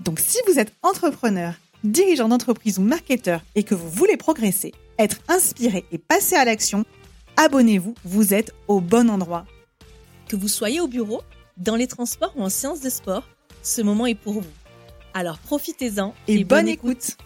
Donc si vous êtes entrepreneur, dirigeant d'entreprise ou marketeur et que vous voulez progresser, être inspiré et passer à l'action, abonnez-vous, vous êtes au bon endroit. Que vous soyez au bureau, dans les transports ou en séance de sport, ce moment est pour vous. Alors profitez-en et, bonne, écoute.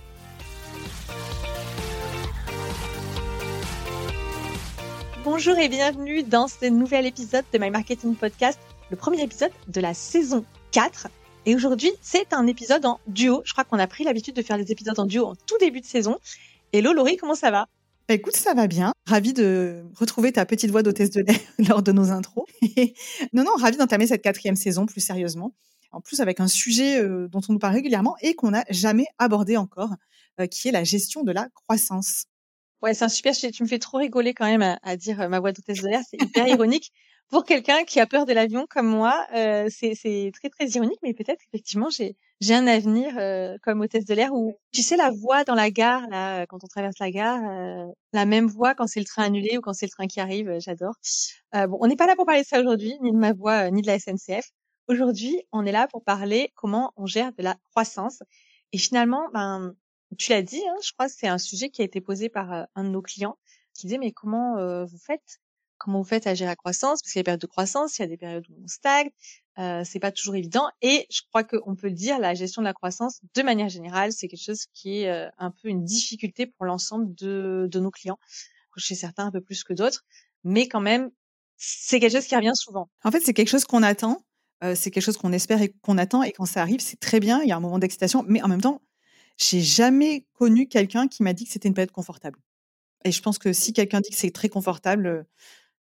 Bonjour et bienvenue dans ce nouvel épisode de My Marketing Podcast, le premier épisode de la saison 4. Et aujourd'hui, c'est un épisode en duo. Je crois qu'on a pris l'habitude de faire des épisodes en duo en tout début de saison. Hello Laurie, comment ça va? Bah, Écoute, ça va bien. Ravi de retrouver ta petite voix d'hôtesse de lait lors de nos intros. non, non, ravi d'entamer cette quatrième saison plus sérieusement. En plus, avec un sujet euh, dont on nous parle régulièrement et qu'on n'a jamais abordé encore, euh, qui est la gestion de la croissance. Ouais, c'est un super sujet. Tu me fais trop rigoler quand même à, à dire euh, ma voix d'hôtesse de l'air. C'est hyper ironique pour quelqu'un qui a peur de l'avion comme moi, euh, c'est très très ironique, mais peut-être effectivement j'ai j'ai un avenir euh, comme hôtesse de l'air où tu sais la voix dans la gare là quand on traverse la gare, euh, la même voix quand c'est le train annulé ou quand c'est le train qui arrive, euh, j'adore. Euh, bon, on n'est pas là pour parler de ça aujourd'hui, ni de ma voix ni de la SNCF. Aujourd'hui, on est là pour parler comment on gère de la croissance. Et finalement, ben tu l'as dit, hein, je crois que c'est un sujet qui a été posé par un de nos clients qui disait mais comment vous faites comment vous faites à gérer la croissance Parce qu'il y a des périodes de croissance, il y a des périodes où on stagne, euh, c'est pas toujours évident. Et je crois qu'on peut le dire, la gestion de la croissance, de manière générale, c'est quelque chose qui est euh, un peu une difficulté pour l'ensemble de, de nos clients. Chez certains un peu plus que d'autres, mais quand même, c'est quelque chose qui revient souvent. En fait, c'est quelque chose qu'on attend, euh, c'est quelque chose qu'on espère et qu'on attend, et quand ça arrive, c'est très bien. Il y a un moment d'excitation, mais en même temps, j'ai jamais connu quelqu'un qui m'a dit que c'était une période confortable. Et je pense que si quelqu'un dit que c'est très confortable,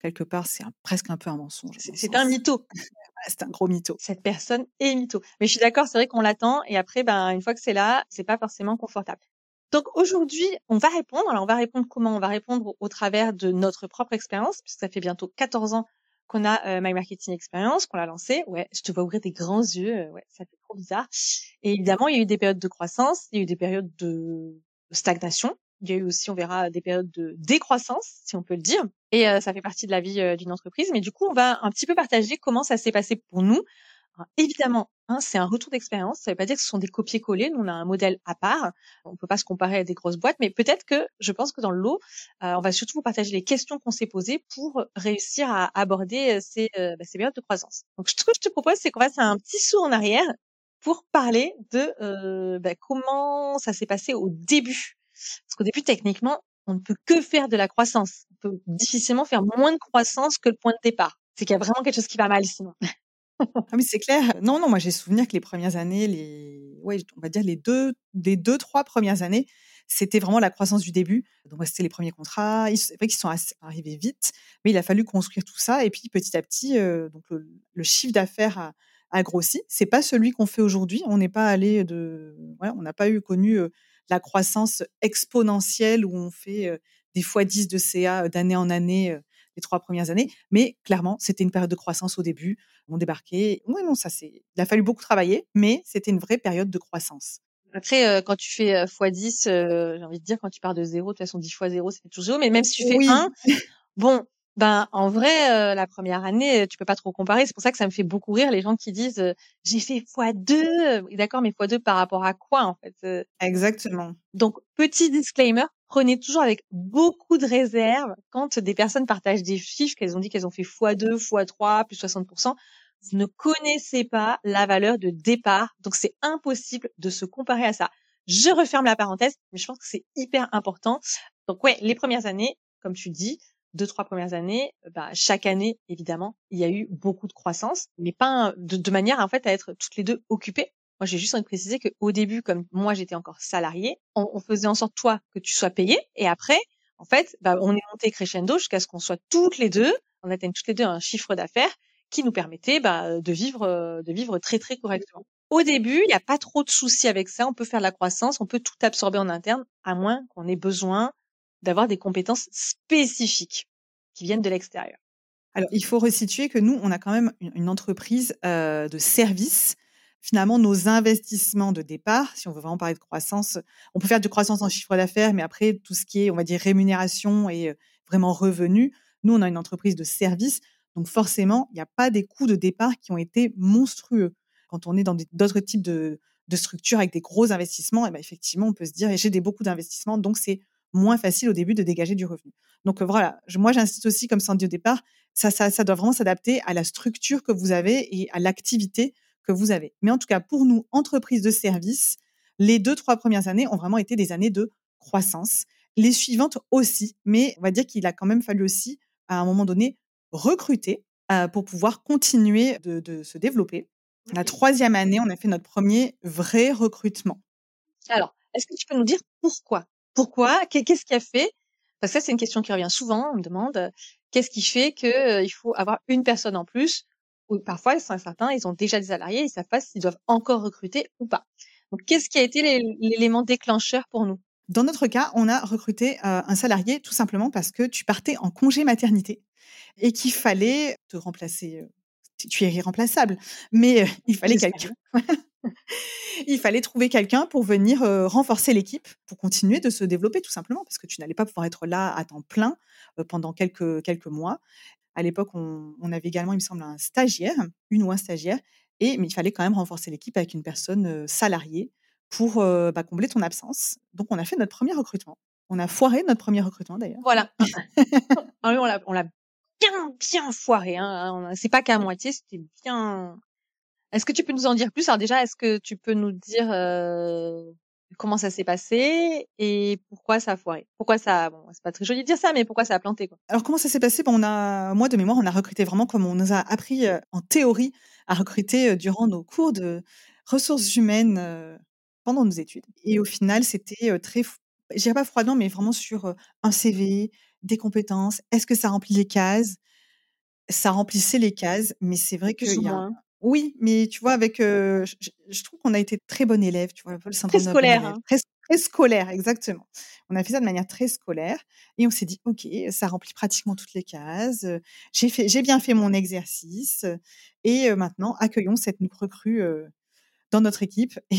quelque part, c'est presque un peu un mensonge. C'est un mytho. c'est un gros mytho. Cette personne est mytho. Mais je suis d'accord, c'est vrai qu'on l'attend et après, ben, une fois que c'est là, c'est pas forcément confortable. Donc aujourd'hui, on va répondre. Alors on va répondre comment? On va répondre au, travers de notre propre expérience, puisque ça fait bientôt 14 ans qu'on a euh, My Marketing Experience, qu'on l'a lancé. Ouais, je te vois ouvrir des grands yeux. Euh, ouais, ça fait trop bizarre. Et évidemment, il y a eu des périodes de croissance, il y a eu des périodes de stagnation. Il y a eu aussi, on verra, des périodes de décroissance, si on peut le dire. Et euh, ça fait partie de la vie euh, d'une entreprise. Mais du coup, on va un petit peu partager comment ça s'est passé pour nous. évidemment, hein, c'est un retour d'expérience. Ça ne veut pas dire que ce sont des copier-coller. Nous, on a un modèle à part. On ne peut pas se comparer à des grosses boîtes. Mais peut-être que, je pense que dans le lot, euh, on va surtout vous partager les questions qu'on s'est posées pour réussir à aborder ces, bah, ces périodes de croissance. Donc, ce que je te propose, c'est qu'on fasse un petit saut en arrière pour parler de bah, comment ça s'est passé au début parce qu'au début, techniquement, on ne peut que faire de la croissance. On peut difficilement faire moins de croissance que le point de départ. C'est qu'il y a vraiment quelque chose qui va mal sinon. ah c'est clair. Non, non, moi j'ai souvenir que les premières années, les, ouais, on va dire les deux, les deux, trois premières années, c'était vraiment la croissance du début. Donc c'était les premiers contrats. C'est vrai qu'ils sont arrivés vite, mais il a fallu construire tout ça. Et puis petit à petit, euh, donc le, chiffre d'affaires a, a, grossi. C'est pas celui qu'on fait aujourd'hui. On n'est pas allé de, ouais, on n'a pas eu connu euh, la croissance exponentielle où on fait des fois 10 de CA d'année en année les trois premières années. Mais clairement, c'était une période de croissance au début. On débarquait. Oui, non, ça c'est. Il a fallu beaucoup travailler, mais c'était une vraie période de croissance. Après, quand tu fais x10, j'ai envie de dire, quand tu pars de zéro, de toute façon, 10 fois zéro, c'est toujours zéro. Mais même si tu fais 1, bon, ben en vrai, euh, la première année, tu peux pas trop comparer. C'est pour ça que ça me fait beaucoup rire les gens qui disent euh, j'ai fait x2. D'accord, mais x2 par rapport à quoi en fait euh? Exactement. Donc petit disclaimer, prenez toujours avec beaucoup de réserve quand des personnes partagent des chiffres qu'elles ont dit qu'elles ont fait x2, x3, plus 60%. Vous ne connaissez pas la valeur de départ, donc c'est impossible de se comparer à ça. Je referme la parenthèse, mais je pense que c'est hyper important. Donc ouais, les premières années, comme tu dis, deux trois premières années, bah, chaque année évidemment, il y a eu beaucoup de croissance, mais pas de, manière en fait à être toutes les deux occupées. Moi, j'ai juste envie de préciser qu'au début, comme moi j'étais encore salarié, on, faisait en sorte toi que tu sois payé, et après, en fait, bah, on est monté crescendo jusqu'à ce qu'on soit toutes les deux, on atteigne toutes les deux un chiffre d'affaires qui nous permettait bah, de vivre de vivre très très correctement. au début, il n'y a pas trop de soucis avec ça. On peut faire la croissance, on peut tout absorber en interne, à moins qu'on ait besoin d'avoir des compétences spécifiques qui viennent de l'extérieur. Alors, il faut resituer que nous, on a quand même une, entreprise euh, de service. Finalement, nos investissements de départ, si on veut vraiment parler de croissance, on peut faire de croissance en chiffre d'affaires, mais après, tout ce qui est, on va dire, rémunération et euh, vraiment revenu, nous, on a une entreprise de service. Donc, forcément, il n'y a pas des coûts de départ qui ont été monstrueux. Quand on est dans d'autres types de, structures avec des gros investissements, eh ben effectivement, on peut se dire, j'ai beaucoup d'investissements, donc c'est moins facile au début de dégager du revenu. Donc euh, voilà, moi j'insiste aussi, comme ça dit au départ, ça, ça, ça doit vraiment s'adapter à la structure que vous avez et à l'activité que vous avez. Mais en tout cas, pour nous, entreprise de service, les deux, trois premières années ont vraiment été des années de croissance. Les suivantes aussi, mais on va dire qu'il a quand même fallu aussi, à un moment donné, recruter euh, pour pouvoir continuer de, de se développer. La troisième année, on a fait notre premier vrai recrutement. Alors, est-ce que tu peux nous dire pourquoi? Pourquoi Qu'est-ce qui a fait? Parce que ça, c'est une question qui revient souvent. On me demande qu'est-ce qui fait qu'il euh, faut avoir une personne en plus ou parfois, certains, ils ont déjà des salariés, ils savent pas s'ils doivent encore recruter ou pas. Donc, qu'est-ce qui a été l'élément déclencheur pour nous? Dans notre cas, on a recruté euh, un salarié tout simplement parce que tu partais en congé maternité et qu'il fallait te remplacer. Euh, tu es irremplaçable, mais il fallait quelqu'un. il fallait trouver quelqu'un pour venir renforcer l'équipe, pour continuer de se développer tout simplement, parce que tu n'allais pas pouvoir être là à temps plein pendant quelques, quelques mois. À l'époque, on, avait également, il me semble, un stagiaire, une ou un stagiaire, et, mais il fallait quand même renforcer l'équipe avec une personne salariée pour bah, combler ton absence. Donc, on a fait notre premier recrutement. On a foiré notre premier recrutement d'ailleurs. Voilà. on l'a bien, bien foiré. Hein. C'est pas qu'à moitié, c'était bien, est-ce que tu peux nous en dire plus? Alors déjà, est-ce que tu peux nous dire euh, comment ça s'est passé et pourquoi ça a foiré? Pourquoi ça Bon, c'est pas très joli de dire ça, mais pourquoi ça a planté quoi? Alors comment ça s'est passé? Bon, on a, moi de mémoire, on a recruté vraiment comme on nous a appris euh, en théorie à recruter euh, durant nos cours de ressources humaines pendant nos études. Et au final, c'était très, je dirais pas froidant, mais vraiment sur un CV, des compétences. Est-ce que ça remplit les cases? Ça remplissait les cases, mais c'est vrai que y a, oui, mais tu vois, avec, je, trouve qu'on a été très bon élève, tu vois, le syndrome très scolaire, hein. très, scolaire, exactement. On a fait ça de manière très scolaire et on s'est dit, ok, ça remplit pratiquement toutes les cases. J'ai fait, j'ai bien fait mon exercice et maintenant accueillons cette recrue dans notre équipe. Et,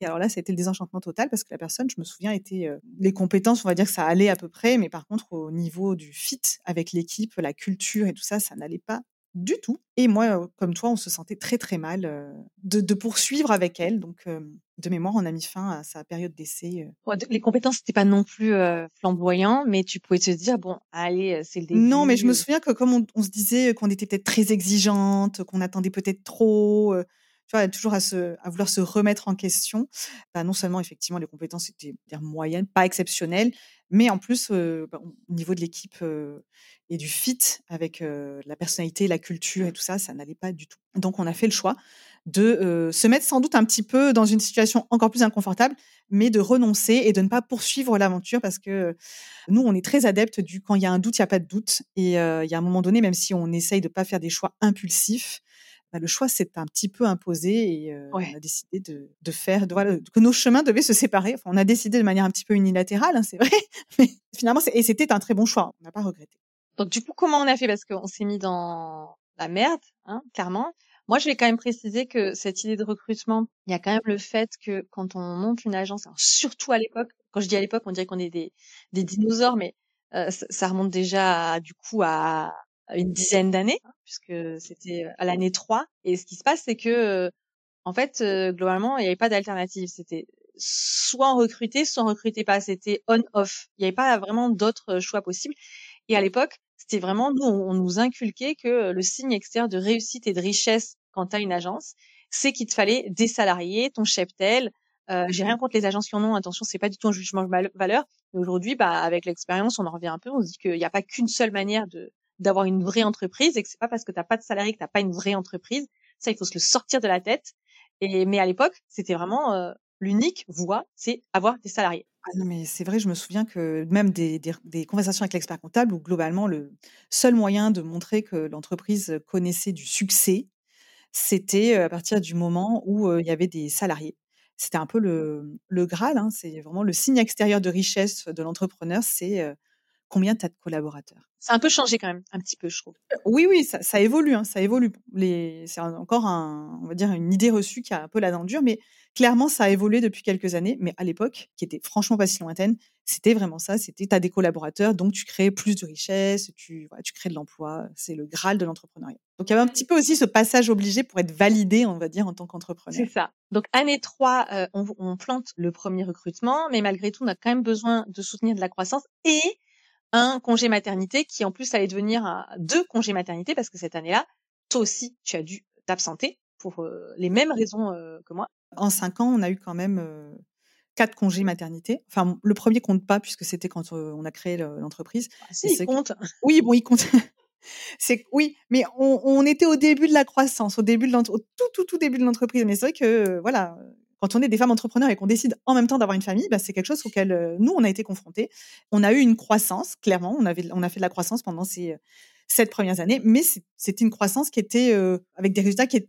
et alors là, c'était le désenchantement total parce que la personne, je me souviens, était les compétences, on va dire que ça allait à peu près, mais par contre au niveau du fit avec l'équipe, la culture et tout ça, ça n'allait pas du tout. Et moi, comme toi, on se sentait très très mal de, poursuivre avec elle. Donc, de mémoire, on a mis fin à sa période d'essai. les compétences n'étaient pas non plus flamboyants, mais tu pouvais te dire bon, allez, c'est le début. Non, mais je me souviens que comme on, se disait qu'on était peut-être très exigeante, qu'on attendait peut-être trop. Tu vois, toujours à, à vouloir se remettre en question. Bah, non seulement, effectivement, les compétences étaient moyennes, pas exceptionnelles, mais en plus, bah, au niveau de l'équipe et du fit avec la personnalité, la culture et tout ça, ça n'allait pas du tout. Donc, on a fait le choix de se mettre sans doute un petit peu dans une situation encore plus inconfortable, mais de renoncer et de ne pas poursuivre l'aventure parce que nous, on est très adeptes du quand il y a un doute, il n'y a pas de doute. Et il y a un moment donné, même si on essaye de ne pas faire des choix impulsifs, bah, le choix s'est un petit peu imposé et on a décidé de, de faire, de, que nos chemins devaient se séparer. Enfin, on a décidé de manière un petit peu unilatérale, hein, c'est vrai, mais finalement, et c'était un très bon choix. On n'a pas regretté. Donc du coup, comment on a fait? Parce qu'on s'est mis dans la merde, hein, clairement. Moi, je vais quand même préciser que cette idée de recrutement, il y a quand même le fait que quand on monte une agence, surtout à l'époque, quand je dis à l'époque, on dirait qu'on est des, des dinosaures, mais ça remonte déjà du coup à une dizaine d'années, puisque c'était à l'année 3. Et ce qui se passe, c'est que, en fait, globalement, il n'y avait pas d'alternative. C'était soit on recrutait, soit on recrutait pas. C'était on-off. Il n'y avait pas vraiment d'autres choix possibles. Et à l'époque, c'était vraiment, nous, on, nous inculquait que le signe extérieur de réussite et de richesse quand tu une agence, c'est qu'il te fallait des salariés, ton cheptel. Euh, J'ai rien contre les agences qui en ont, attention, c'est pas du tout un jugement de valeur. Mais aujourd'hui, bah, avec l'expérience, on en revient un peu, on se dit qu'il n'y a pas qu'une seule manière de, d'avoir une vraie entreprise et que c'est pas parce que t'as pas de salarié que t'as pas une vraie entreprise. Ça, il faut se le sortir de la tête. Et mais à l'époque, c'était vraiment euh, l'unique voie, c'est avoir des salariés. Ah mais c'est vrai, je me souviens que même des, des, des conversations avec l'expert comptable où globalement le seul moyen de montrer que l'entreprise connaissait du succès, c'était à partir du moment où il y avait des salariés. C'était un peu le, le Graal, hein, c'est vraiment le signe extérieur de richesse de l'entrepreneur, c'est combien tu as de collaborateurs? Ça a un peu changé quand même, un petit peu, je trouve. Oui, oui, ça, ça évolue, hein, ça évolue. Les, c'est encore un, on va dire une idée reçue qui a un peu la dent dure, mais clairement, ça a évolué depuis quelques années. Mais à l'époque, qui était franchement pas si lointaine, c'était vraiment ça. C'était, tu as des collaborateurs, donc tu crées plus de richesse, tu, voilà, tu crées de l'emploi. C'est le graal de l'entrepreneuriat. Donc il y avait un petit peu aussi ce passage obligé pour être validé, on va dire, en tant qu'entrepreneur. C'est ça. Donc année 3, euh, on, on plante le premier recrutement, mais malgré tout, on a quand même besoin de soutenir de la croissance et un congé maternité qui en plus allait devenir deux congés maternité parce que cette année-là, toi aussi, tu as dû t'absenter pour euh, les mêmes raisons euh, que moi. En cinq ans, on a eu quand même euh, quatre congés maternité. Enfin, le premier compte pas puisque c'était quand on a créé l'entreprise. Ah, si, il compte. Oui, bon, il compte. c'est oui, mais on, on, était au début de la croissance, au début de tout tout tout début de l'entreprise. Mais c'est vrai que voilà, quand on est des femmes entrepreneurs et qu'on décide en même temps d'avoir une famille, bah, c'est quelque chose auquel euh, nous, on a été confrontés. On a eu une croissance, clairement. On, avait, on a fait de la croissance pendant ces euh, sept premières années, mais c'était une croissance qui était euh, avec des résultats qui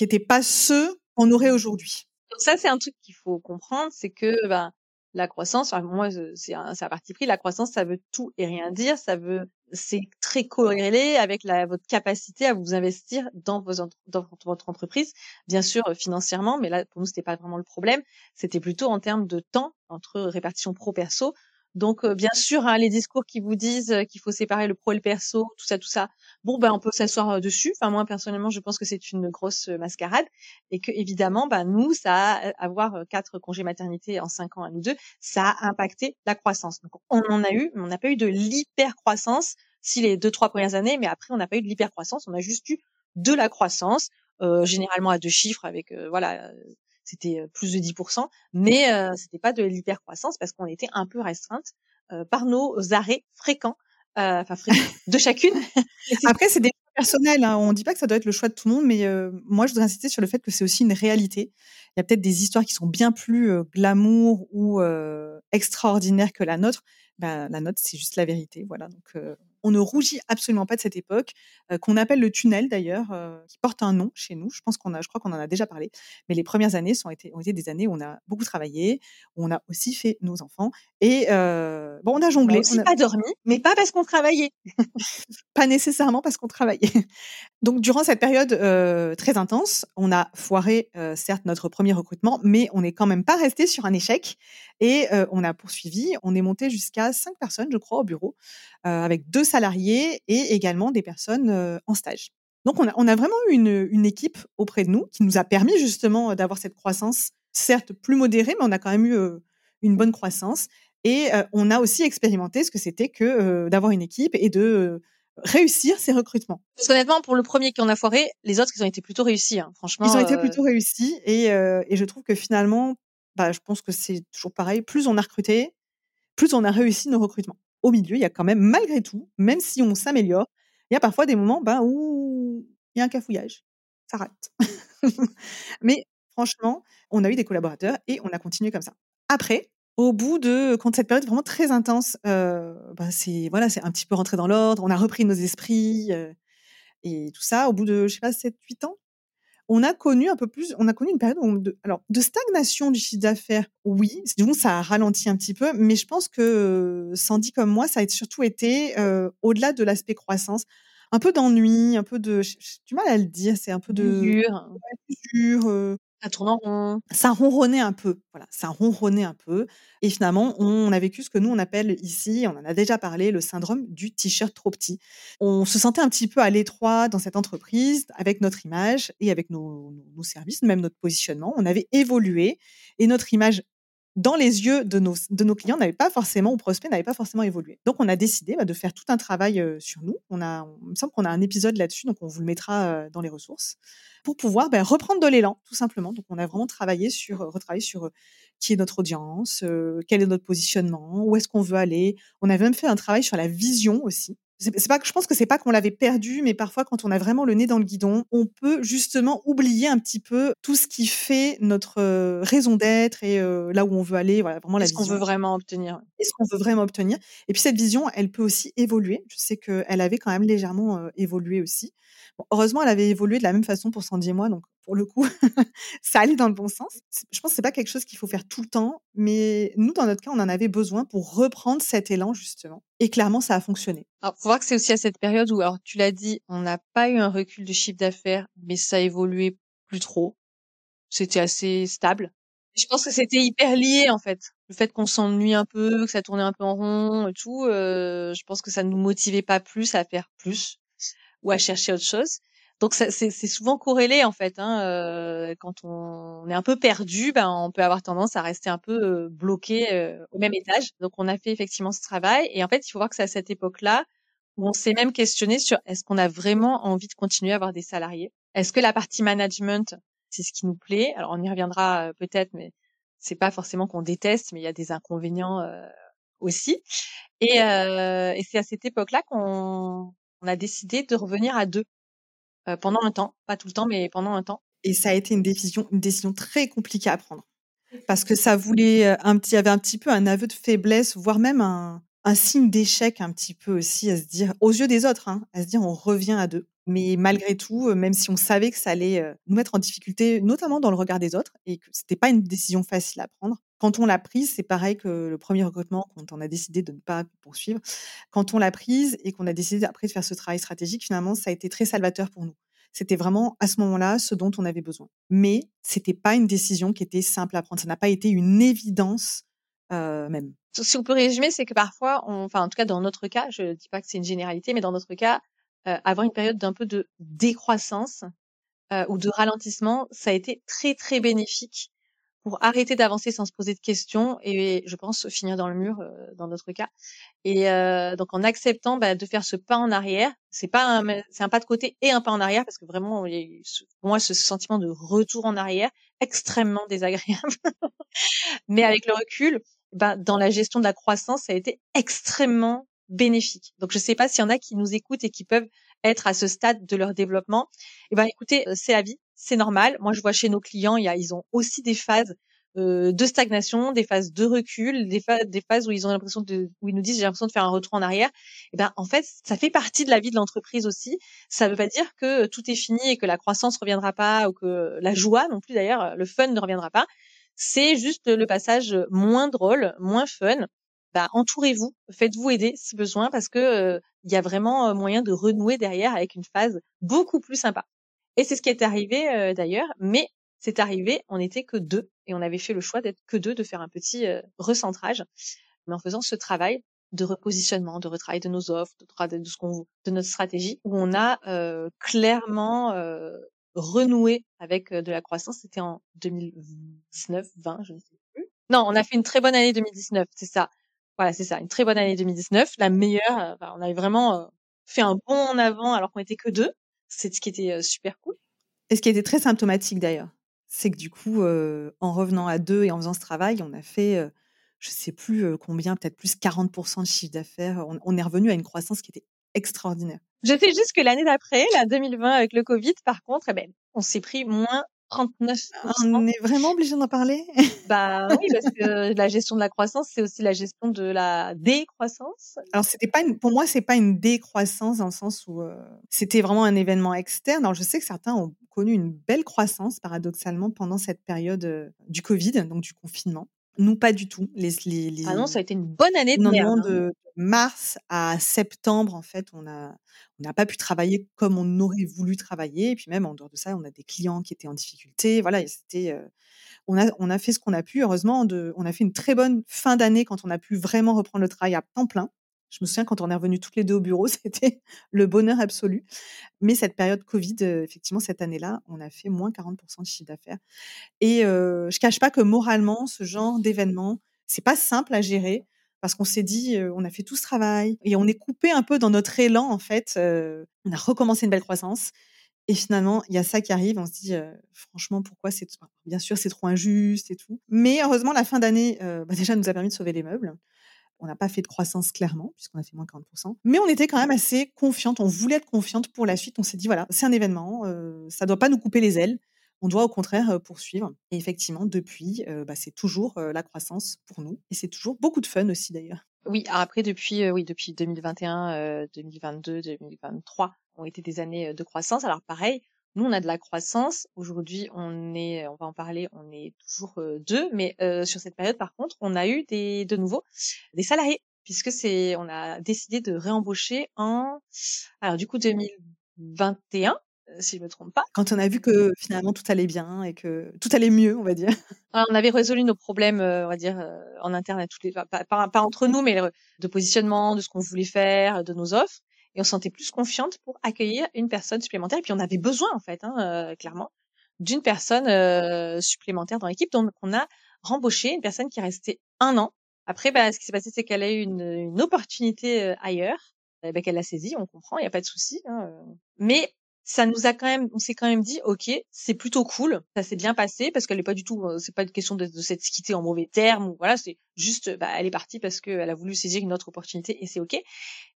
n'étaient pas ceux qu'on aurait aujourd'hui. Donc ça, c'est un truc qu'il faut comprendre, c'est que bah, la croissance, moi, c'est un, un parti pris. La croissance, ça veut tout et rien dire. Ça veut, c'est très corrélé avec la, votre capacité à vous investir dans, vos, dans votre entreprise. Bien sûr, euh, financièrement, mais là, pour nous, c'était pas vraiment le problème. C'était plutôt en termes de temps entre répartition pro-perso. Donc, euh, bien sûr, hein, les discours qui vous disent euh, qu'il faut séparer le pro et le perso, tout ça, tout ça, bon, ben, on peut s'asseoir euh, dessus. Enfin, moi, personnellement, je pense que c'est une grosse mascarade et que, évidemment, ben, nous, ça avoir quatre congés maternité en cinq ans à nous deux, ça a impacté la croissance. Donc, on en a eu, mais on n'a pas eu de l'hyper croissance si les deux, trois premières années, mais après, on n'a pas eu de l'hyper croissance, on a juste eu de la croissance, euh, généralement à deux chiffres avec, voilà, c'était plus de 10%, mais euh, c'était pas de l'hypercroissance parce qu'on était un peu restreinte par nos arrêts fréquents, enfin fréquents de chacune. Après, c'est des choix personnels. Hein. On dit pas que ça doit être le choix de tout le monde, mais moi, je voudrais insister sur le fait que c'est aussi une réalité. Il y a peut-être des histoires qui sont bien plus glamour ou extraordinaires que la nôtre. Ben, la nôtre, c'est juste la vérité. Voilà. Donc, on ne rougit absolument pas de cette époque, euh, qu'on appelle le tunnel d'ailleurs, euh, qui porte un nom chez nous. Je pense qu'on a, je crois qu'on en a déjà parlé. Mais les premières années sont été, ont été des années où on a beaucoup travaillé, où on a aussi fait nos enfants et euh, bon, on a jonglé. On n'a pas dormi, mais pas parce qu'on travaillait. pas nécessairement parce qu'on travaillait. Donc durant cette période très intense, on a foiré certes notre premier recrutement, mais on n'est quand même pas resté sur un échec et on a poursuivi. On est monté jusqu'à cinq personnes, je crois, au bureau, avec deux salariés et également des personnes en stage. Donc on a, on a vraiment eu une, une, équipe auprès de nous qui nous a permis justement d'avoir cette croissance, certes plus modérée, mais on a quand même eu une bonne croissance. Et on a aussi expérimenté ce que c'était que d'avoir une équipe et de réussir ces recrutements. Parce qu'honnêtement, pour le premier qui en a foiré, les autres, ils ont été plutôt réussis. Hein. Franchement, ils ont été plutôt réussis et, et je trouve que finalement, bah, je pense que c'est toujours pareil. Plus on a recruté, plus on a réussi nos recrutements au milieu, il y a quand même, malgré tout, même si on s'améliore, il y a parfois des moments ben, où il y a un cafouillage. Ça rate. Mais franchement, on a eu des collaborateurs et on a continué comme ça. Après, au bout de, quand cette période vraiment très intense, euh, ben c'est voilà, c'est un petit peu rentré dans l'ordre, on a repris nos esprits euh, et tout ça. Au bout de, je sais pas, 7-8 ans, on a connu un peu plus, on a connu une période de, alors, de stagnation du chiffre d'affaires. Oui, du coup, ça a ralenti un petit peu, mais je pense que Sandy comme moi, ça a surtout été euh, au-delà de l'aspect croissance, un peu d'ennui, un peu de, j'ai du mal à le dire, c'est un peu de dur, euh, rond. Ça ronronnait un peu. Voilà, ça ronronnait un peu. Et finalement, on a vécu ce que nous, on appelle ici, on en a déjà parlé, le syndrome du t-shirt trop petit. On se sentait un petit peu à l'étroit dans cette entreprise avec notre image et avec nos services, même notre positionnement. On avait évolué et notre image dans les yeux de nos, de nos clients n'avait pas forcément, ou prospects n'avait pas forcément évolué. Donc, on a décidé bah, de faire tout un travail sur nous. On a, il me semble qu'on a un épisode là-dessus, donc on vous le mettra dans les ressources, pour pouvoir bah, reprendre de l'élan, tout simplement. Donc, on a vraiment travaillé sur, retravaillé sur qui est notre audience, quel est notre positionnement, où est-ce qu'on veut aller. On a même fait un travail sur la vision aussi, c'est pas, je pense que c'est pas qu'on l'avait perdu, mais parfois quand on a vraiment le nez dans le guidon, on peut justement oublier un petit peu tout ce qui fait notre euh, raison d'être et euh, là où on veut aller, voilà, vraiment la vision. Ce qu'on veut vraiment obtenir? Et ce qu'on veut vraiment obtenir? Et puis cette vision, elle peut aussi évoluer. Je sais qu'elle avait quand même légèrement euh, évolué aussi. Bon, heureusement, elle avait évolué de la même façon pour Sandy et moi, donc pour le coup, ça allait dans le bon sens. Je pense que c'est pas quelque chose qu'il faut faire tout le temps, mais nous, dans notre cas, on en avait besoin pour reprendre cet élan justement. Et clairement, ça a fonctionné. Alors, faut voir que c'est aussi à cette période où, alors, tu l'as dit, on n'a pas eu un recul de chiffre d'affaires, mais ça a évolué plus trop. C'était assez stable. Je pense que c'était hyper lié en fait. Le fait qu'on s'ennuie un peu, que ça tournait un peu en rond et tout, euh, je pense que ça nous motivait pas plus à faire plus ou à chercher autre chose. Donc c'est souvent corrélé en fait. Hein, euh, quand on, est un peu perdu, ben on peut avoir tendance à rester un peu euh, bloqué euh, au même étage. Donc on a fait effectivement ce travail et en fait il faut voir que c'est à cette époque-là où on s'est même questionné sur est-ce qu'on a vraiment envie de continuer à avoir des salariés? Est-ce que la partie management c'est ce qui nous plaît? Alors on y reviendra peut-être, mais c'est pas forcément qu'on déteste, mais il y a des inconvénients aussi. Et, et c'est à cette époque-là qu'on on a décidé de revenir à deux euh, pendant un temps, pas tout le temps, mais pendant un temps. Et ça a été une décision, une décision très compliquée à prendre parce que ça voulait euh, un petit, y avait un petit peu un aveu de faiblesse, voire même un, un signe d'échec un petit peu aussi à se dire, aux yeux des autres, hein, à se dire on revient à deux. Mais malgré tout, euh, même si on savait que ça allait nous mettre en difficulté, notamment dans le regard des autres, et que c'était pas une décision facile à prendre, quand on l'a prise, c'est pareil que le premier recrutement, quand on a décidé de ne pas poursuivre. Quand on l'a prise et qu'on a décidé après de faire ce travail stratégique, finalement, ça a été très salvateur pour nous. C'était vraiment à ce moment-là ce dont on avait besoin. Mais c'était pas une décision qui était simple à prendre. Ça n'a pas été une évidence euh, même. Si on peut résumer, c'est que parfois, on, enfin en tout cas dans notre cas, je ne dis pas que c'est une généralité, mais dans notre cas, euh, avoir une période d'un peu de décroissance euh, ou de ralentissement, ça a été très très bénéfique pour arrêter d'avancer sans se poser de questions et je pense finir dans le mur euh, dans notre cas. Et euh, donc en acceptant bah, de faire ce pas en arrière, c'est pas c'est un pas de côté et un pas en arrière parce que vraiment il y a eu pour moi ce sentiment de retour en arrière extrêmement désagréable. Mais avec le recul, bah, dans la gestion de la croissance, ça a été extrêmement bénéfique. Donc je sais pas s'il y en a qui nous écoutent et qui peuvent être à ce stade de leur développement. Eh ben écoutez, euh, c'est la vie, c'est normal. Moi, je vois chez nos clients, y a, ils ont aussi des phases euh, de stagnation, des phases de recul, des, phases, des phases où ils ont l'impression de, où ils nous disent j'ai l'impression de faire un retour en arrière. Eh ben en fait, ça fait partie de la vie de l'entreprise aussi. Ça ne veut pas dire que tout est fini et que la croissance reviendra pas ou que la joie non plus d'ailleurs, le fun ne reviendra pas. C'est juste le passage moins drôle, moins fun. Bah, entourez-vous, faites-vous aider si besoin parce que euh, il y a vraiment euh, moyen de renouer derrière avec une phase beaucoup plus sympa. Et c'est ce qui est arrivé euh, d'ailleurs, mais c'est arrivé, on n'était que deux et on avait fait le choix d'être que deux, de faire un petit recentrage. Mais en faisant ce travail de repositionnement, de retravail de nos offres, de, ce qu'on, de notre stratégie, où on a clairement renoué avec de la croissance. C'était en 2019, 20, je ne sais plus. Non, on a fait une très bonne année 2019, c'est ça. Voilà, c'est ça, une très bonne année 2019, la meilleure. on avait vraiment fait un bond en avant alors qu'on était que deux. C'est ce qui était super cool. Et ce qui était très symptomatique d'ailleurs, c'est que du coup, en revenant à deux et en faisant ce travail, on a fait, je sais plus combien, peut-être plus 40% de chiffre d'affaires. On, est revenu à une croissance qui était extraordinaire. Je sais juste que l'année d'après, la 2020 avec le Covid, par contre, eh ben, on s'est pris moins 39 On est vraiment obligé d'en parler? Bah oui, parce que la gestion de la croissance, c'est aussi la gestion de la décroissance. Alors c'était pas une, pour moi, c'est pas une décroissance dans le sens où euh, c'était vraiment un événement externe. Alors je sais que certains ont connu une belle croissance paradoxalement pendant cette période euh, du Covid, donc du confinement. Nous, pas du tout. Les, les, Ah non, ça a été une bonne année de merde. De mars à septembre, en fait, on a on n'a pas pu travailler comme on aurait voulu travailler. Et puis même en dehors de ça, on a des clients qui étaient en difficulté. Voilà, c'était euh, on a on a fait ce qu'on a pu. Heureusement, de, on a fait une très bonne fin d'année quand on a pu vraiment reprendre le travail à temps plein. Je me souviens quand on est revenu toutes les deux au bureau, c'était le bonheur absolu. Mais cette période Covid, euh, effectivement, cette année-là, on a fait moins 40% de chiffre d'affaires. Et euh, je cache pas que moralement, ce genre d'événement, c'est pas simple à gérer parce qu'on s'est dit, on a fait tout ce travail et on est coupé un peu dans notre élan en fait. on a recommencé une belle croissance et finalement il y a ça qui arrive. On se dit, franchement, pourquoi c'est bien sûr c'est trop injuste et tout. Mais heureusement la fin d'année bah, déjà nous a permis de sauver les meubles. On n'a pas fait de croissance clairement, puisqu'on a fait moins 40%. Mais on était quand même assez confiante. On voulait être confiante pour la suite. On s'est dit, voilà, c'est un événement. Euh, ça ne doit pas nous couper les ailes. On doit au contraire euh, poursuivre. Et effectivement, depuis, euh, bah, c'est toujours la croissance pour nous. Et c'est toujours beaucoup de fun aussi d'ailleurs. Oui, après depuis oui depuis 2021, 2022, 2023 ont été des années de croissance. Alors pareil, nous, on a de la croissance. Aujourd'hui, on est, on va en parler, on est toujours deux, mais sur cette période, par contre, on a eu des, de nouveau, des salariés, puisque c'est, on a décidé de réembaucher en, alors du coup 2021, si je me trompe pas. Quand on a vu que finalement tout allait bien et que tout allait mieux, on va dire. on avait résolu nos problèmes, on va dire, en interne, toutes les, pas, pas entre nous, mais de positionnement, de ce qu'on voulait faire, de nos offres et on se sentait plus confiante pour accueillir une personne supplémentaire. Et puis on avait besoin en fait, hein, euh, clairement, d'une personne euh, supplémentaire dans l'équipe. Donc on a rembauché une personne qui est restée un an. Après, bah, ce qui s'est passé, c'est qu'elle a eu une, une opportunité euh, ailleurs, bah, qu'elle l'a saisie. On comprend, il n'y a pas de souci. Hein, mais ça nous a quand même, on s'est quand même dit, ok, c'est plutôt cool, ça s'est bien passé parce qu'elle est pas du tout, c'est pas une question de, de s'être quittée en mauvais termes voilà, c'est juste, bah, elle est partie parce qu'elle a voulu saisir une autre opportunité et c'est ok.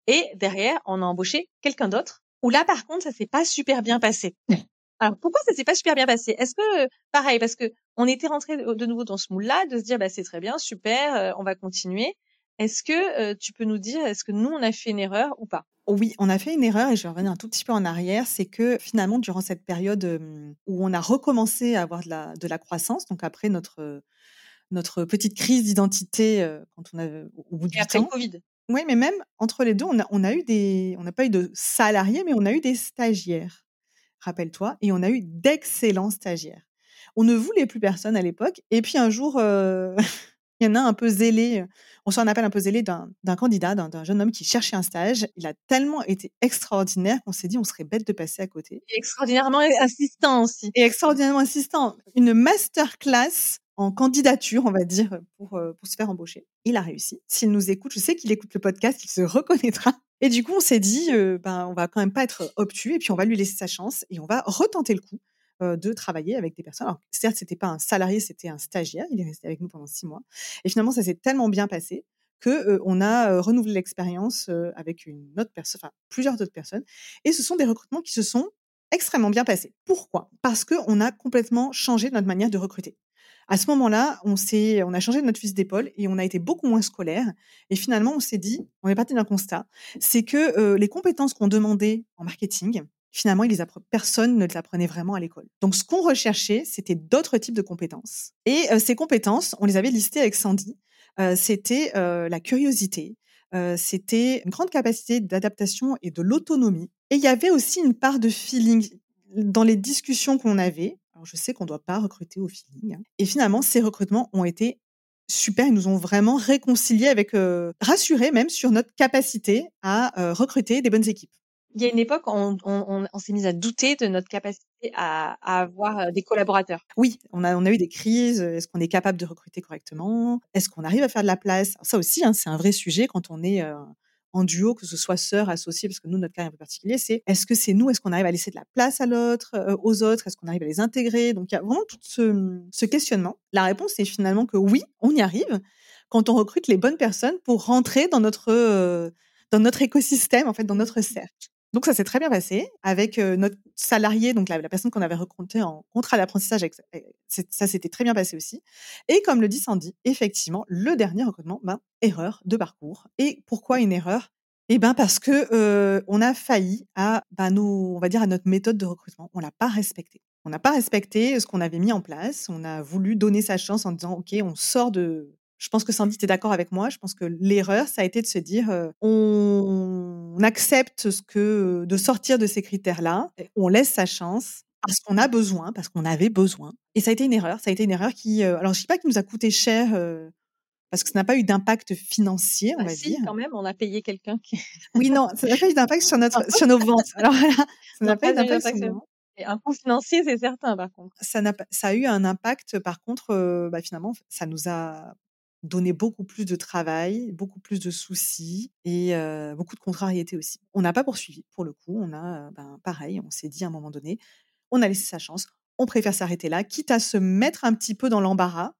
Et derrière, on a embauché quelqu'un d'autre. Où là, par contre, ça s'est pas super bien passé. Alors pourquoi ça s'est pas super bien passé? Est-ce que pareil parce que on était rentré de nouveau dans ce moule-là de se dire bah c'est très bien, super, euh, on va continuer. Est-ce que euh, tu peux nous dire est-ce que nous on a fait une erreur ou pas? Oui, on a fait une erreur et je vais revenir un tout petit peu en arrière. C'est que finalement durant cette période où on a recommencé à avoir de la, de la croissance, donc après notre notre petite crise d'identité euh, quand on a au bout du et après le Covid. Oui, mais même entre les deux, on a, on a eu des, on n'a pas eu de salariés, mais on a eu des stagiaires. Rappelle-toi, et on a eu d'excellents stagiaires. On ne voulait plus personne à l'époque. Et puis un jour, euh, il y en a un peu zélé, on s'en appelle un peu zélé d'un candidat, d'un jeune homme qui cherchait un stage. Il a tellement été extraordinaire qu'on s'est dit on serait bête de passer à côté. Et extraordinairement assistant aussi. Et extraordinairement assistant. Une masterclass en candidature, on va dire, pour, euh, pour se faire embaucher. Il a réussi. S'il nous écoute, je sais qu'il écoute le podcast, il se reconnaîtra. Et du coup, on s'est dit, euh, ben, on va quand même pas être obtus et puis on va lui laisser sa chance et on va retenter le coup euh, de travailler avec des personnes. Alors, certes, c'était pas un salarié, c'était un stagiaire. Il est resté avec nous pendant six mois. Et finalement, ça s'est tellement bien passé que on a renouvelé l'expérience avec une autre personne, enfin plusieurs autres personnes. Et ce sont des recrutements qui se sont extrêmement bien passés. Pourquoi? Parce qu'on a complètement changé notre manière de recruter à ce moment-là, on s'est, on a changé notre fusil d'épaule et on a été beaucoup moins scolaire. Et finalement, on s'est dit, on est parti d'un constat, c'est que euh, les compétences qu'on demandait en marketing, finalement, personne ne les apprenait vraiment à l'école. Donc, ce qu'on recherchait, c'était d'autres types de compétences. Et euh, ces compétences, on les avait listées avec Sandy. Euh, c'était la curiosité, c'était une grande capacité d'adaptation et de l'autonomie. Et il y avait aussi une part de feeling dans les discussions qu'on avait je sais qu'on ne doit pas recruter au feeling. Hein. Et finalement, ces recrutements ont été super. Ils nous ont vraiment réconciliés avec, euh, rassurés même sur notre capacité à euh, recruter des bonnes équipes. Il y a une époque, on, on, on, s'est mis à douter de notre capacité à, à, avoir des collaborateurs. Oui, on a, on a eu des crises. Est-ce qu'on est capable de recruter correctement? Est-ce qu'on arrive à faire de la place? Ça aussi, hein, c'est un vrai sujet quand on est en duo, que ce soit sœur, associée, parce que nous, notre cas est un peu particulier, c'est est-ce que c'est nous, est-ce qu'on arrive à laisser de la place à l'autre, euh, aux autres, est-ce qu'on arrive à les intégrer? Donc, il y a vraiment tout ce, questionnement. La réponse est finalement que oui, on y arrive quand on recrute les bonnes personnes pour rentrer dans notre, euh, dans notre écosystème, en fait, dans notre cercle. Donc ça s'est très bien passé avec notre salarié, donc la, personne qu'on avait recrutée en contrat d'apprentissage. Ça s'était très bien passé aussi. Et comme le dit Sandy, effectivement, le dernier recrutement, ben, erreur de parcours. Et pourquoi une erreur? Eh ben parce que euh, on a failli à ben, nos, on va dire à notre méthode de recrutement. On l'a pas respecté. On n'a pas respecté ce qu'on avait mis en place. On a voulu donner sa chance en disant ok, on sort de je pense que Sandy, tu es d'accord avec moi. Je pense que l'erreur, ça a été de se dire, euh, on, accepte ce que, de sortir de ces critères-là, on laisse sa chance parce qu'on a besoin, parce qu'on avait besoin. Et ça a été une erreur. Ça a été une erreur qui, euh, alors je ne sais pas qui nous a coûté cher. Euh, parce que ça n'a pas eu d'impact financier, on ah va si, dire. quand même, on a payé quelqu'un qui. oui, non, ça n'a pas eu d'impact sur notre, sur nos ventes. Alors voilà, ça n'a pas eu d'impact sur nos ventes. Et un coût financier, c'est certain, par contre. Ça, n'a ça a eu un impact, par contre, bah, finalement, ça nous a donner beaucoup plus de travail, beaucoup plus de soucis et beaucoup de contrariétés aussi. On n'a pas poursuivi pour le coup. On a, ben, pareil, on s'est dit à un moment donné, on a laissé sa chance. On préfère s'arrêter là, quitte à se mettre un petit peu dans l'embarras.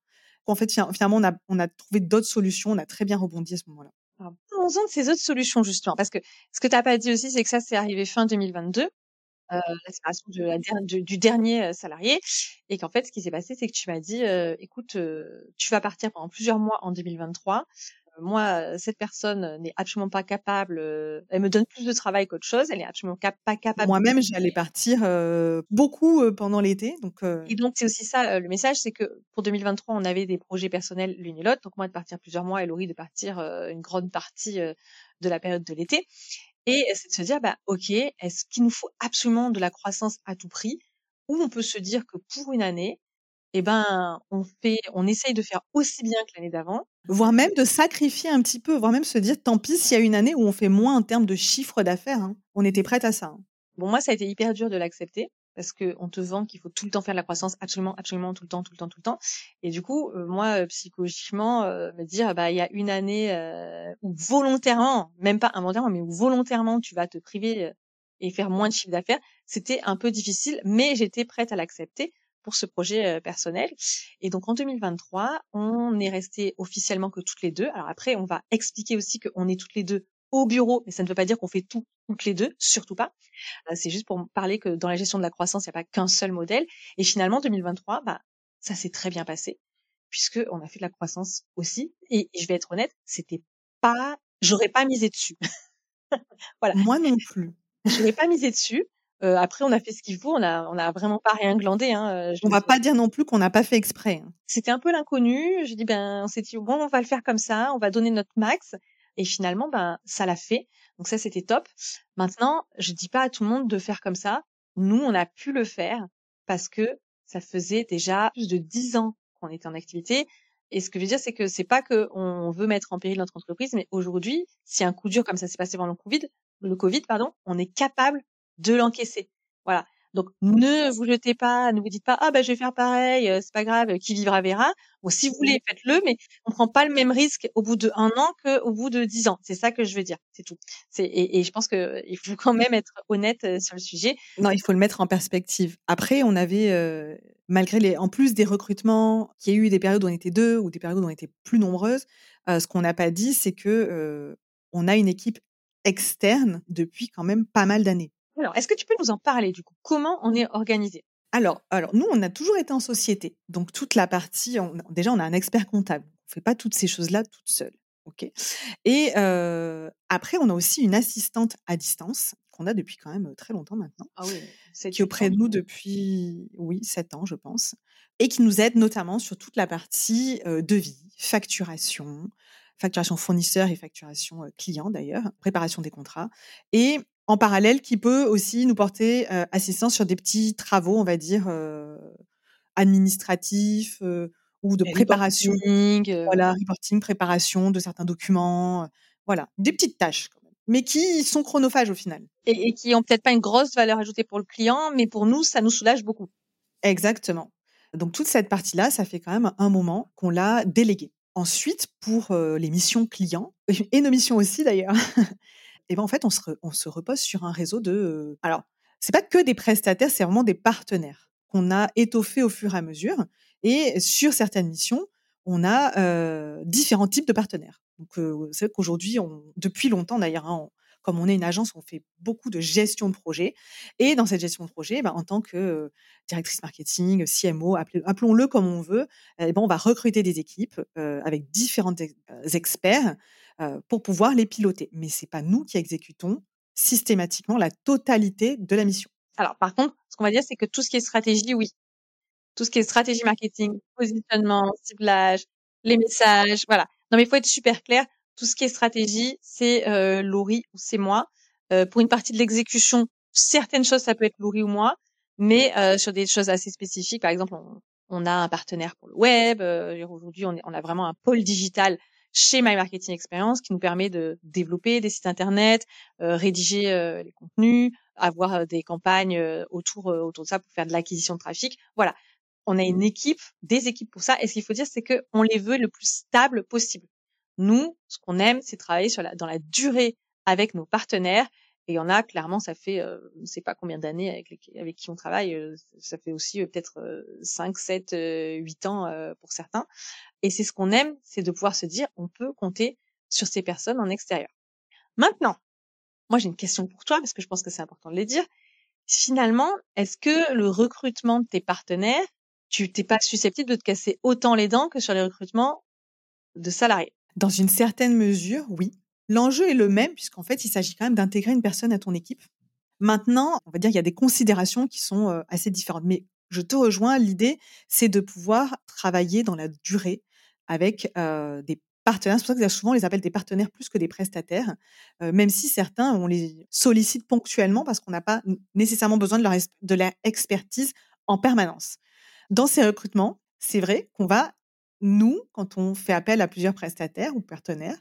En fait, finalement, on a, on a trouvé d'autres solutions. On a très bien rebondi à ce moment-là. Parlons-en de ces autres solutions, justement. Parce que ce que tu n'as pas dit aussi, c'est que ça, c'est arrivé fin 2022. Euh, la séparation de la du dernier euh, salarié et qu'en fait ce qui s'est passé c'est que tu m'as dit euh, écoute tu vas partir pendant plusieurs mois en 2023 moi, cette personne n'est absolument pas capable. elle me donne plus de travail qu'autre chose. Elle est absolument pas capable. Moi-même, j'allais partir beaucoup pendant l'été. Donc, Et donc, c'est aussi ça le message, c'est que pour 2023, on avait des projets personnels l'une et l'autre. Donc moi de partir plusieurs mois et Laurie de partir une grande partie de la période de l'été. Et c'est de se dire, bah ok, est-ce qu'il nous faut absolument de la croissance à tout prix, ou on peut se dire que pour une année, eh ben, on fait, on essaye de faire aussi bien que l'année d'avant. Voire même de sacrifier un petit peu, voire même se dire, tant pis s'il y a une année où on fait moins en termes de chiffre d'affaires. Hein. On était prête à ça. Hein. Bon, moi, ça a été hyper dur de l'accepter parce que on te vend qu'il faut tout le temps faire de la croissance, absolument, absolument, tout le temps, tout le temps, tout le temps. Et du coup, euh, moi, euh, psychologiquement, euh, me dire, bah, il y a une année où volontairement, même pas involontairement, mais où volontairement, tu vas te priver et faire moins de chiffre d'affaires, c'était un peu difficile, mais j'étais prête à l'accepter pour ce projet personnel. Et donc en 2023, on est resté officiellement que toutes les deux. Alors après, on va expliquer aussi qu'on est toutes les deux au bureau, mais ça ne veut pas dire qu'on fait tout toutes les deux, surtout pas. c'est juste pour parler que dans la gestion de la croissance, il n'y a pas qu'un seul modèle. Et finalement, 2023, bah, ça s'est très bien passé puisque on a fait de la croissance aussi. Et, je vais être honnête, c'était pas, j'aurais pas misé dessus. voilà. Moi non plus. J'aurais pas misé dessus. Euh, après, on a fait ce qu'il faut. On a, on a vraiment pas rien glandé. Hein. Euh, on va pas dire non plus qu'on n'a pas fait exprès. Hein. C'était un peu l'inconnu. J'ai dit ben, on s'est dit bon, on va le faire comme ça. On va donner notre max. Et finalement, ben, ça l'a fait. Donc ça, c'était top. Maintenant, je dis pas à tout le monde de faire comme ça. Nous, on a pu le faire parce que ça faisait déjà plus de dix ans qu'on était en activité. Et ce que je veux dire, c'est que c'est pas qu'on veut mettre en péril notre entreprise, mais aujourd'hui, si un coup dur comme ça s'est passé pendant le Covid, le Covid, pardon, on est capable de l'encaisser. Voilà. Donc ne vous jetez pas, ne vous dites pas ah ben je vais faire pareil, euh, c'est pas grave, qui vivra verra. Bon si vous voulez faites-le, mais on prend pas le même risque au bout de un an qu'au bout de dix ans. C'est ça que je veux dire, c'est tout. C'est et, et, je pense que il faut quand même être honnête euh, sur le sujet. Non, il faut le mettre en perspective. Après, on avait euh, malgré les, en plus des recrutements, qu'il y a eu des périodes où on était deux ou des périodes où on était plus nombreuses. ce qu'on n'a pas dit, c'est que on a une équipe externe depuis quand même pas mal d'années. Alors, est-ce que tu peux nous en parler du coup? Comment on est organisé? Alors, alors, nous, on a toujours été en société. Donc, toute la partie, déjà, on a un expert comptable. On ne fait pas toutes ces choses-là toute seule. OK? Et euh, après, on a aussi une assistante à distance qu'on a depuis quand même très longtemps maintenant. Ah oui, qui est auprès de nous depuis, oui, sept ans, je pense. Et qui nous aide notamment sur toute la partie euh, devis, facturation, facturation fournisseur et facturation euh, client d'ailleurs, préparation des contrats. Et en parallèle qui peut aussi nous porter assistance sur des petits travaux, on va dire, administratifs ou de préparation. Reporting, voilà, reporting, préparation de certains documents. voilà, des petites tâches mais qui sont chronophages au final. Et, et qui ont peut-être pas une grosse valeur ajoutée pour le client, mais pour nous, ça nous soulage beaucoup. Exactement. Donc toute cette partie-là, ça fait quand même un moment qu'on l'a déléguée. Ensuite, pour les missions clients, et nos missions aussi d'ailleurs, et ben en fait, on se, repose sur un réseau de. Euh, alors, c'est pas que des prestataires, c'est vraiment des partenaires qu'on a étoffés au fur et à mesure. Et sur certaines missions, on a euh, différents types de partenaires. Donc, euh, c'est vrai qu'aujourd'hui, depuis longtemps d'ailleurs, hein, comme on est une agence, on fait beaucoup de gestion de projet. Et dans cette gestion de projet, ben, en tant que directrice marketing, CMO, appelons-le comme on veut, eh ben, on va recruter des équipes avec différents experts pour pouvoir les piloter. Mais c'est pas nous qui exécutons systématiquement la totalité de la mission. Alors, par contre, ce qu'on va dire, c'est que tout ce qui est stratégie, oui. Tout ce qui est stratégie marketing, positionnement, ciblage, les messages, voilà. Non, mais il faut être super clair. Tout ce qui est stratégie, c'est euh, Laurie ou c'est moi. Euh, pour une partie de l'exécution, certaines choses, ça peut être Laurie ou moi, mais euh, sur des choses assez spécifiques, par exemple, on, on a un partenaire pour le web. Aujourd'hui, on, on, a vraiment un pôle digital chez My Marketing Experience qui nous permet de développer des sites internet, euh, rédiger euh, les contenus, avoir euh, des campagnes autour autour de ça pour faire de l'acquisition de trafic. Voilà, on a une équipe, des équipes pour ça. Et ce qu'il faut dire, c'est que on les veut le plus stable possible. Nous, ce qu'on aime, c'est travailler sur la, dans la durée avec nos partenaires. Et il y en a clairement, ça fait, euh, ne sais pas combien d'années avec, avec qui on travaille, ça fait aussi peut-être 5, 7, 8 ans pour certains. Et c'est ce qu'on aime, c'est de pouvoir se dire, on peut compter sur ces personnes en extérieur. Maintenant, moi j'ai une question pour toi parce que je pense que c'est important de les dire. Finalement, est-ce que le recrutement de tes partenaires, tu t'es pas susceptible de te casser autant les dents que sur les recrutements de salariés? Dans une certaine mesure, oui. L'enjeu est le même puisqu'en fait, il s'agit quand même d'intégrer une personne à ton équipe. Maintenant, on va dire qu'il y a des considérations qui sont assez différentes. Mais je te rejoins, l'idée, c'est de pouvoir travailler dans la durée avec des partenaires. C'est pour ça que souvent on les appelle des partenaires plus que des prestataires, même si certains, on les sollicite ponctuellement parce qu'on n'a pas nécessairement besoin de leur expertise en permanence. Dans ces recrutements, c'est vrai qu'on va, nous, quand on fait appel à plusieurs prestataires ou partenaires,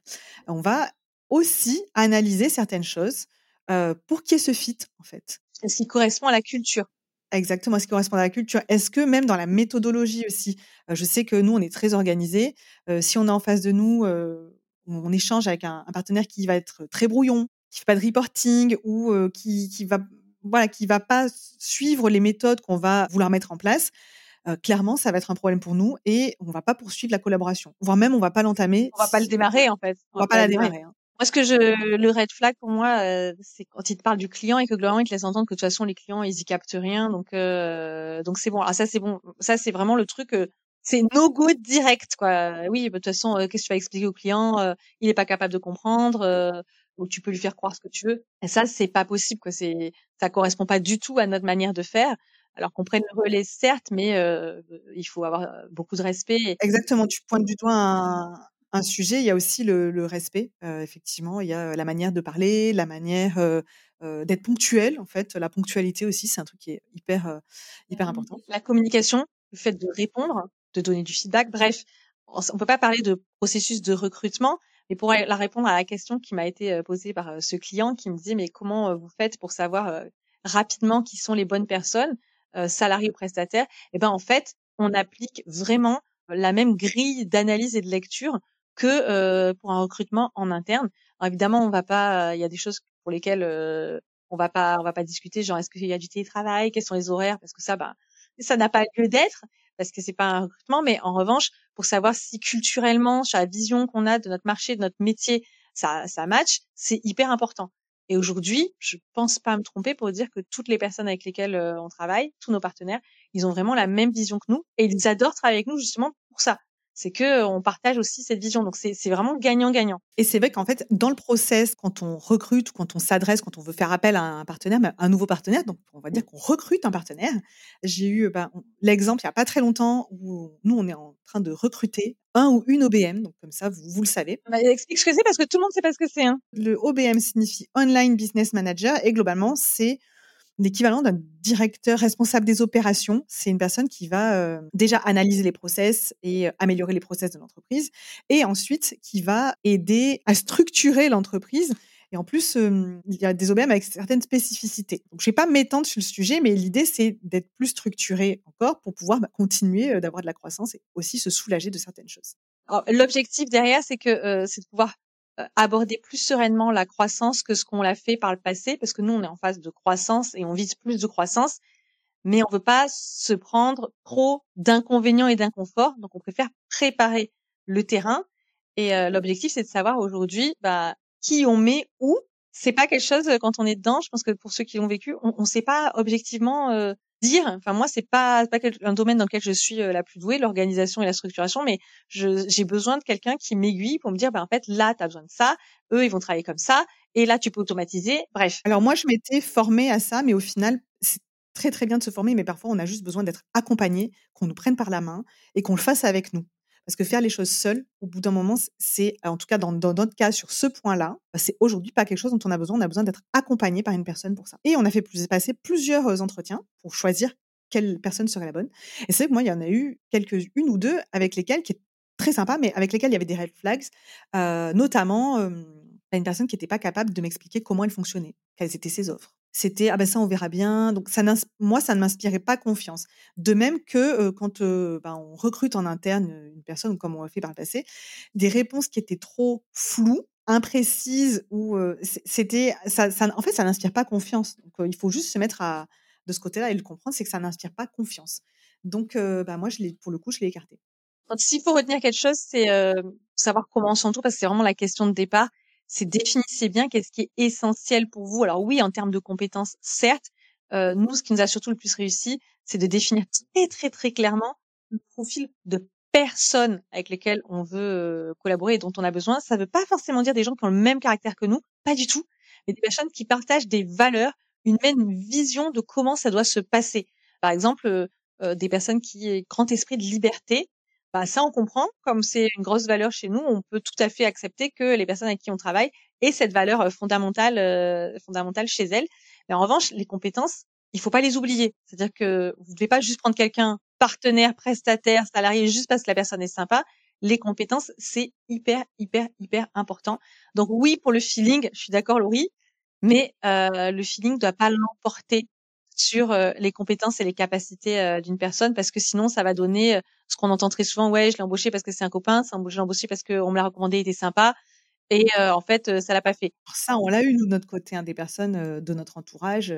on va aussi analyser certaines choses euh, pour qu'il y ait ce fit, en fait. Ce qui correspond à la culture. Exactement, ce qui correspond à la culture. Est-ce que même dans la méthodologie aussi, euh, je sais que nous, on est très organisés. Euh, si on a en face de nous, on échange avec un, partenaire qui va être très brouillon, qui fait pas de reporting ou qui, qui va voilà, qui va pas suivre les méthodes qu'on va vouloir mettre en place, clairement, ça va être un problème pour nous et on va pas poursuivre la collaboration. Voire même, on va pas l'entamer. On va pas le démarrer, en fait. On, va, pas, la démarrer. Hein. Moi, ce que je, le red flag pour moi, euh, c'est quand il te parle du client et que globalement il te laisse entendre que de toute façon les clients ils y captent rien, donc euh, donc c'est bon. Ah ça c'est bon, ça c'est vraiment le truc. Euh, c'est no go direct quoi. Oui, bah, de toute façon, qu'est-ce que tu vas expliquer au client Il est pas capable de comprendre. ou tu peux lui faire croire ce que tu veux. Et ça c'est pas possible quoi. C'est ça correspond pas du tout à notre manière de faire alors qu'on prenne le relais certes, mais euh, il faut avoir beaucoup de respect. Exactement, tu pointes du doigt un, un sujet, il y a aussi le, respect. effectivement, il y a la manière de parler, la manière d'être ponctuel. En fait, la ponctualité aussi, c'est un truc qui est hyper, hyper mmh important. La communication, le fait de répondre, de donner du feedback. Bref, on ne peut pas parler de processus de recrutement, mais pour la répondre à la question qui m'a été posée par ce client qui me dit mais comment vous faites pour savoir rapidement qui sont les bonnes personnes, salariés ou prestataires? Eh ben en fait, on applique vraiment la même grille d'analyse et de lecture que pour un recrutement en interne. Alors évidemment, on va pas, il y a des choses pour lesquelles on va pas, on va pas discuter, genre est-ce qu'il y a du télétravail, quels sont les horaires, parce que ça, bah, ça n'a pas lieu d'être parce que c'est pas un recrutement. Mais en revanche, pour savoir si culturellement, sur la vision qu'on a de notre marché, de notre métier, ça, ça match, c'est hyper important. Et aujourd'hui, je pense pas me tromper pour dire que toutes les personnes avec lesquelles on travaille, tous nos partenaires, ils ont vraiment la même vision que nous et ils adorent travailler avec nous justement pour ça c'est que on partage aussi cette vision. Donc c'est vraiment gagnant-gagnant. Et c'est vrai qu'en fait, dans le process, quand on recrute, quand on s'adresse, quand on veut faire appel à un partenaire, un nouveau partenaire, donc on va dire qu'on recrute un partenaire. J'ai eu bah, l'exemple il n'y a pas très longtemps où nous on est en train de recruter un ou une OBM, donc comme ça vous, vous le savez. Bah, explique ce que c'est parce que tout le monde sait pas ce que c'est. Hein. Le OBM signifie Online Business Manager et globalement c'est l'équivalent d'un directeur responsable des opérations. C'est une personne qui va euh, déjà analyser les process et euh, améliorer les process de l'entreprise, et ensuite qui va aider à structurer l'entreprise. Et en plus, il y a des OBM avec certaines spécificités. Donc, je ne vais pas m'étendre sur le sujet, mais l'idée, c'est d'être plus structuré encore pour pouvoir bah, continuer euh, d'avoir de la croissance et aussi se soulager de certaines choses. L'objectif derrière, c'est que c'est de pouvoir euh, aborder plus sereinement la croissance que ce qu'on l'a fait par le passé, parce que nous, on est en phase de croissance et on vise plus de croissance, mais on veut pas se prendre trop d'inconvénients et d'inconforts, donc on préfère préparer le terrain. Et euh, l'objectif, c'est de savoir aujourd'hui bah, qui on met où. C'est pas quelque chose quand on est dedans. Je pense que pour ceux qui l'ont vécu, on ne sait pas objectivement euh, dire. Enfin moi c'est pas pas un domaine dans lequel je suis euh, la plus douée, l'organisation et la structuration, mais j'ai besoin de quelqu'un qui m'aiguille pour me dire ben en fait là tu as besoin de ça, eux ils vont travailler comme ça et là tu peux automatiser. Bref. Alors moi je m'étais formée à ça, mais au final c'est très très bien de se former, mais parfois on a juste besoin d'être accompagné, qu'on nous prenne par la main et qu'on le fasse avec nous. Parce que faire les choses seul, au bout d'un moment, c'est, en tout cas dans, notre cas, sur ce point-là, bah, c'est aujourd'hui pas quelque chose dont on a besoin. On a besoin d'être accompagné par une personne pour ça. Et on a fait passer plusieurs euh, entretiens pour choisir quelle personne serait la bonne. Et c'est vrai que moi, il y en a eu quelques, une ou deux avec lesquelles, qui est très sympa, mais avec lesquelles il y avait des red flags, euh, notamment une personne qui n'était pas capable de m'expliquer comment elle fonctionnait, quelles étaient ses offres c'était ah ben ça on verra bien. Donc ça moi ça ne m'inspirait pas confiance. De même que quand ben, on recrute en interne une personne comme on l'a fait par le passé, des réponses qui étaient trop floues, imprécises ou c'était ça, en fait ça n'inspire pas confiance. Donc il faut juste se mettre à de ce côté-là et le comprendre, c'est que ça n'inspire pas confiance. Donc bah moi je l'ai pour le coup je l'ai écarté. s'il faut retenir quelque chose, c'est euh, savoir comment on s'entoure, parce que c'est vraiment la question de départ. C'est définissez bien qu'est-ce qui est essentiel pour vous. Alors oui, en termes de compétences, certes. Euh, nous, ce qui nous a surtout le plus réussi, c'est de définir très très très clairement le profil de personnes avec lesquelles on veut euh, collaborer et dont on a besoin. Ça ne veut pas forcément dire des gens qui ont le même caractère que nous, pas du tout, mais des personnes qui partagent des valeurs, une même vision de comment ça doit se passer. Par exemple, euh, euh, des personnes qui ont grand esprit de liberté. Bah, ça, on comprend. Comme c'est une grosse valeur chez nous, on peut tout à fait accepter que les personnes avec qui on travaille aient cette valeur fondamentale, fondamentale chez elles. Mais en revanche, les compétences, il faut pas les oublier. C'est-à-dire que vous ne devez pas juste prendre quelqu'un partenaire, prestataire, salarié juste parce que la personne est sympa. Les compétences, c'est hyper, hyper, hyper important. Donc oui, pour le feeling, je suis d'accord, Laurie, mais euh, le feeling ne doit pas l'emporter sur euh, les compétences et les capacités euh, d'une personne parce que sinon ça va donner ce qu'on entend très souvent ouais je l'ai embauché parce que c'est un copain je l'ai embauché parce qu'on me l'a recommandé il était sympa et en fait ça l'a pas fait ça on l'a eu nous de notre côté hein, des personnes de notre entourage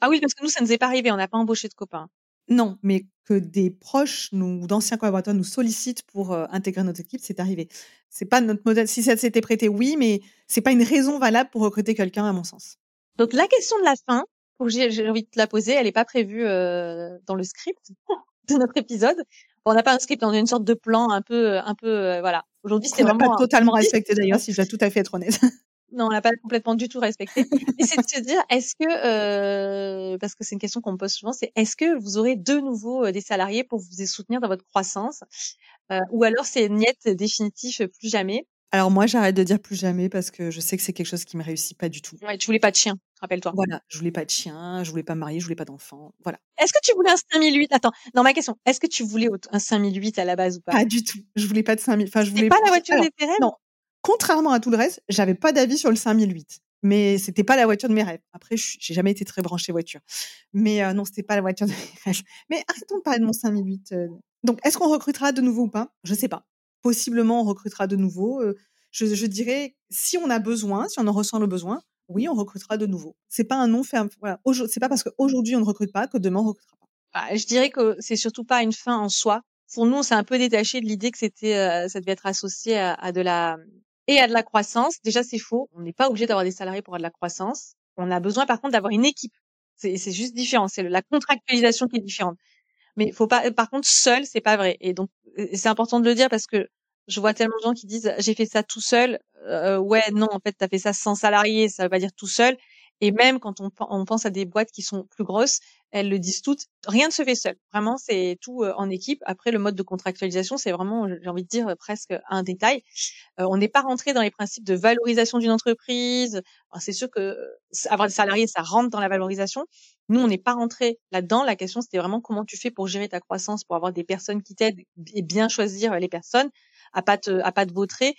ah oui, parce que nous, ça nous est pas arrivé, on n'a pas embauché de copains. Non, mais que des proches ou d'anciens collaborateurs nous sollicitent pour euh, intégrer notre équipe, c'est arrivé. C'est pas notre modèle. Si ça s'était prêté, oui, mais c'est pas une raison valable pour recruter quelqu'un, à mon sens. Donc la question de la fin, j'ai envie de te la poser, elle n'est pas prévue euh, dans le script de notre épisode. on n'a pas un script, on a une sorte de plan un peu, un peu, euh, voilà. Aujourd'hui, c'est vraiment pas totalement respecté d'ailleurs, si je dois tout à fait être honnête. Non, on l'a pas complètement du tout respecté. Et c'est de se dire, est-ce que, euh, parce que c'est une question qu'on me pose souvent, c'est est-ce que vous aurez de nouveau euh, des salariés pour vous soutenir dans votre croissance, euh, ou alors c'est niet définitif, plus jamais? Alors moi, j'arrête de dire plus jamais parce que je sais que c'est quelque chose qui me réussit pas du tout. Ouais, tu voulais pas de chien, rappelle-toi. Voilà, je voulais pas de chien, je voulais pas me marier, je voulais pas d'enfant. Voilà. Est-ce que tu voulais un 5008 Attends, dans ma question, est-ce que tu voulais un 5008 à la base ou pas? Pas du tout. Je voulais pas de 5000. Enfin, je voulais pas la voiture des rêves? Non, contrairement à tout le reste, j'avais pas d'avis sur le 5008. Mais c'était pas la voiture de mes rêves. Après, j'ai jamais été très branchée voiture. Mais euh, non, c'était pas la voiture de mes rêves. Mais arrêtons de parler de mon 5008. Euh. Donc, est-ce qu'on recrutera de nouveau ou pas? Je sais pas. Possiblement, on recrutera de nouveau. Euh, je, je, dirais, si on a besoin, si on en ressent le besoin, oui, on recrutera de nouveau. C'est pas un non ferme. Voilà. C'est pas parce qu'aujourd'hui on ne recrute pas que demain on recrutera pas. Bah, je dirais que c'est surtout pas une fin en soi. Pour nous, on s'est un peu détaché de l'idée que c'était, ça devait être associé à, à de la et à de la croissance. Déjà, c'est faux. On n'est pas obligé d'avoir des salariés pour avoir de la croissance. On a besoin, par contre, d'avoir une équipe. C'est, juste différent. C'est la contractualisation qui est différente. Mais faut pas, par contre, seul, c'est pas vrai. Et donc, c'est important de le dire parce que je vois tellement de gens qui disent j'ai fait ça tout seul. Euh, ouais, non, en fait, tu as fait ça sans salarié, ça veut pas dire tout seul. Et même quand on, on, pense à des boîtes qui sont plus grosses, elles le disent toutes. Rien ne se fait seul. Vraiment, c'est tout euh, en équipe. Après, le mode de contractualisation, c'est vraiment, j'ai envie de dire, presque un détail. Euh, on n'est pas rentré dans les principes de valorisation d'une entreprise. C'est sûr que avoir des salariés, ça rentre dans la valorisation. Nous, on n'est pas rentré là-dedans. La question, c'était vraiment comment tu fais pour gérer ta croissance, pour avoir des personnes qui t'aident et bien choisir les personnes, à pas te, à pas te vautrer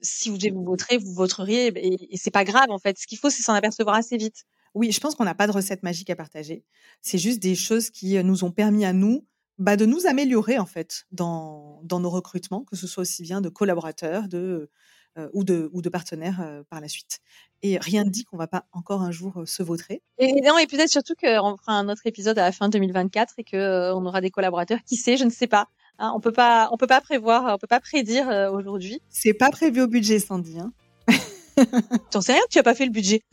si vous devez vous voter, vous voteriez et, et c'est pas grave en fait. Ce qu'il faut, c'est s'en apercevoir assez vite. Oui, je pense qu'on n'a pas de recette magique à partager. C'est juste des choses qui euh, nous ont permis à nous bah, de nous améliorer en fait dans, dans nos recrutements, que ce soit aussi bien de collaborateurs de, euh, ou, de, ou de partenaires euh, par la suite. Et rien ne dit qu'on va pas encore un jour se vautrer. Et, non, et peut-être surtout qu'on fera un autre épisode à la fin 2024 et qu'on on aura des collaborateurs. Qui sait, je ne sais pas. Hein, on peut pas, on peut pas prévoir, on peut pas prédire euh, aujourd'hui. C'est pas prévu au budget, Sandy. Hein T'en sais rien, tu as pas fait le budget.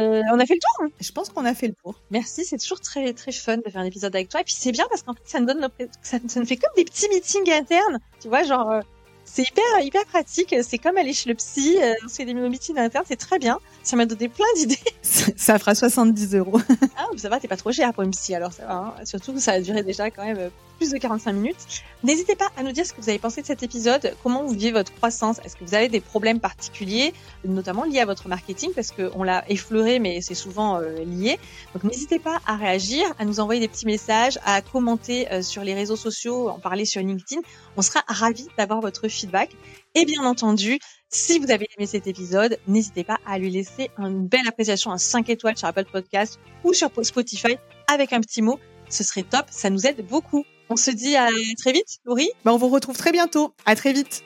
Euh, on a fait le tour. Hein. Je pense qu'on a fait le tour. Merci, c'est toujours très très fun de faire un épisode avec toi. Et puis c'est bien parce qu'en fait ça nous donne, ça, nous fait comme des petits meetings internes. Tu vois, genre euh, c'est hyper hyper pratique. C'est comme aller chez le psy, on fait des meetings internes, c'est très bien. Ça m'a donné plein d'idées. Ça fera 70 euros. ah, ça va, t'es pas trop cher pour une psy alors ça va. Hein. Surtout que ça a duré déjà quand même plus de 45 minutes. N'hésitez pas à nous dire ce que vous avez pensé de cet épisode, comment vous vivez votre croissance, est-ce que vous avez des problèmes particuliers, notamment liés à votre marketing, parce qu'on l'a effleuré, mais c'est souvent euh, lié. Donc n'hésitez pas à réagir, à nous envoyer des petits messages, à commenter euh, sur les réseaux sociaux, en parler sur LinkedIn. On sera ravis d'avoir votre feedback. Et bien entendu, si vous avez aimé cet épisode, n'hésitez pas à lui laisser une belle appréciation, un 5 étoiles sur Apple Podcast ou sur Spotify avec un petit mot. Ce serait top, ça nous aide beaucoup. On se dit à très vite, Laurie. Bah, on vous retrouve très bientôt. À très vite.